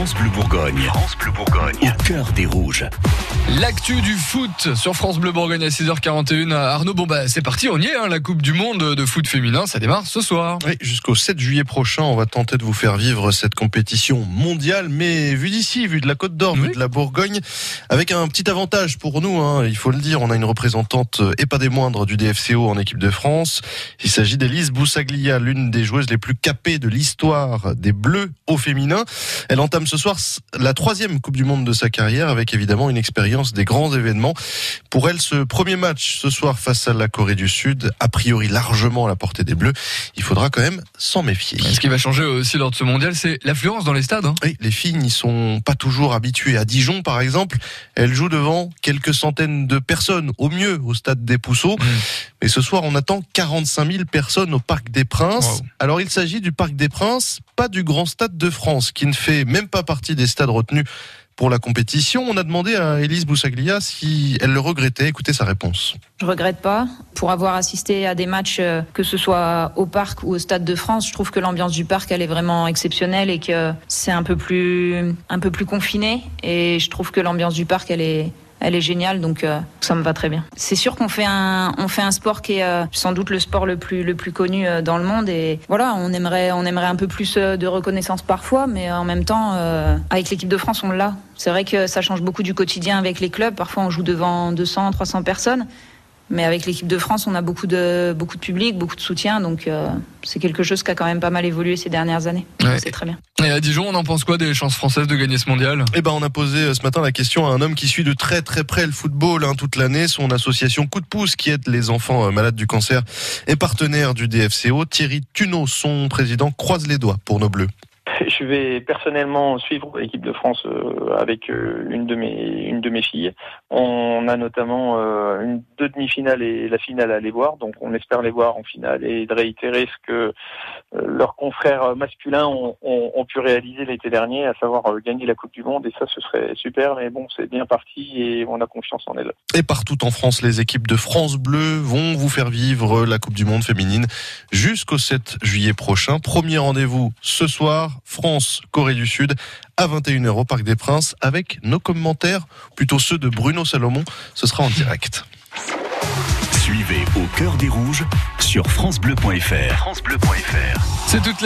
France Bleu Bourgogne. France Bleu Bourgogne. Au cœur des rouges. L'actu du foot sur France Bleu Bourgogne à 6h41. Arnaud, bon bah c'est parti, on y est, hein, la Coupe du Monde de foot féminin, ça démarre ce soir. Oui, jusqu'au 7 juillet prochain, on va tenter de vous faire vivre cette compétition mondiale, mais vu d'ici, vu de la Côte d'Or, Oui. vu de la Bourgogne, avec un petit avantage pour nous, hein, il faut le dire, on a une représentante euh, et pas des moindres du DFCO en équipe de France. Il s'agit d'Elise Boussaglia, l'une des joueuses les plus capées de l'histoire des Bleus au féminin. Elle entame ce soir la troisième Coupe du Monde de sa carrière, avec évidemment une expérience des grands événements. Pour elle, ce premier match ce soir face à la Corée du Sud, a priori largement à la portée des Bleus, il faudra quand même s'en méfier. Ce qui va changer aussi lors de ce mondial, c'est l'affluence dans les stades. hein. Oui, les filles n'y sont pas toujours habituées. À Dijon, par exemple, elles jouent devant quelques centaines de personnes, au mieux, au stade des Pousseaux. Mmh. Mais ce soir, on attend 45 000 personnes au Parc des Princes. Wow. Alors, il s'agit du Parc des Princes, pas du Grand Stade de France, qui ne fait même pas partie des stades retenus pour la compétition. On a demandé à Élise Boussaglia si elle le regrettait. Écoutez sa réponse. Je regrette pas. Pour avoir assisté à des matchs, euh, que ce soit au parc ou au Stade de France, je trouve que l'ambiance du parc, elle est vraiment exceptionnelle et que c'est un peu plus, un peu plus confiné. Et je trouve que l'ambiance du parc, elle est, elle est géniale, donc euh, ça me va très bien. C'est sûr qu'on fait un, on fait un sport qui est euh, sans doute le sport le plus, le plus connu euh, dans le monde. Et voilà, on aimerait, on aimerait un peu plus euh, de reconnaissance parfois, mais en même temps, euh, avec l'équipe de France, on l'a. C'est vrai que ça change beaucoup du quotidien avec les clubs. Parfois, on joue devant 200, 300 personnes. Mais avec l'équipe de France, on a beaucoup de, beaucoup de public, beaucoup de soutien. Donc, euh, c'est quelque chose qui a quand même pas mal évolué ces dernières années. Ouais. C'est très bien. Et à Dijon, on en pense quoi des chances françaises de gagner ce mondial? Eh ben, on a posé euh, ce matin la question à un homme qui suit de très très près le football hein, toute l'année. Son association Coup de pouce qui aide les enfants euh, malades du cancer est partenaire du DFCO. Thierry Tuneau, son président, croise les doigts pour nos bleus. Je vais personnellement suivre l'équipe de France euh, avec euh, une de mes filles. On a notamment euh, une deux demi-finales et la finale à aller voir, donc on espère les voir en finale et de réitérer ce que leurs confrères masculins ont, ont, pu réaliser l'été dernier, à savoir gagner la Coupe du Monde. Et ça, ce serait super. Mais bon, c'est bien parti et on a confiance en elles. Et partout en France, les équipes de France Bleu vont vous faire vivre la Coupe du Monde féminine jusqu'au 7 juillet prochain. Premier rendez-vous ce soir, France, Corée du Sud, à 21h au Parc des Princes, avec nos commentaires, plutôt ceux de Bruno Salomon. Ce sera en direct. Suivez Au cœur des rouges sur FranceBleu.fr. FranceBleu.fr. C'est toute la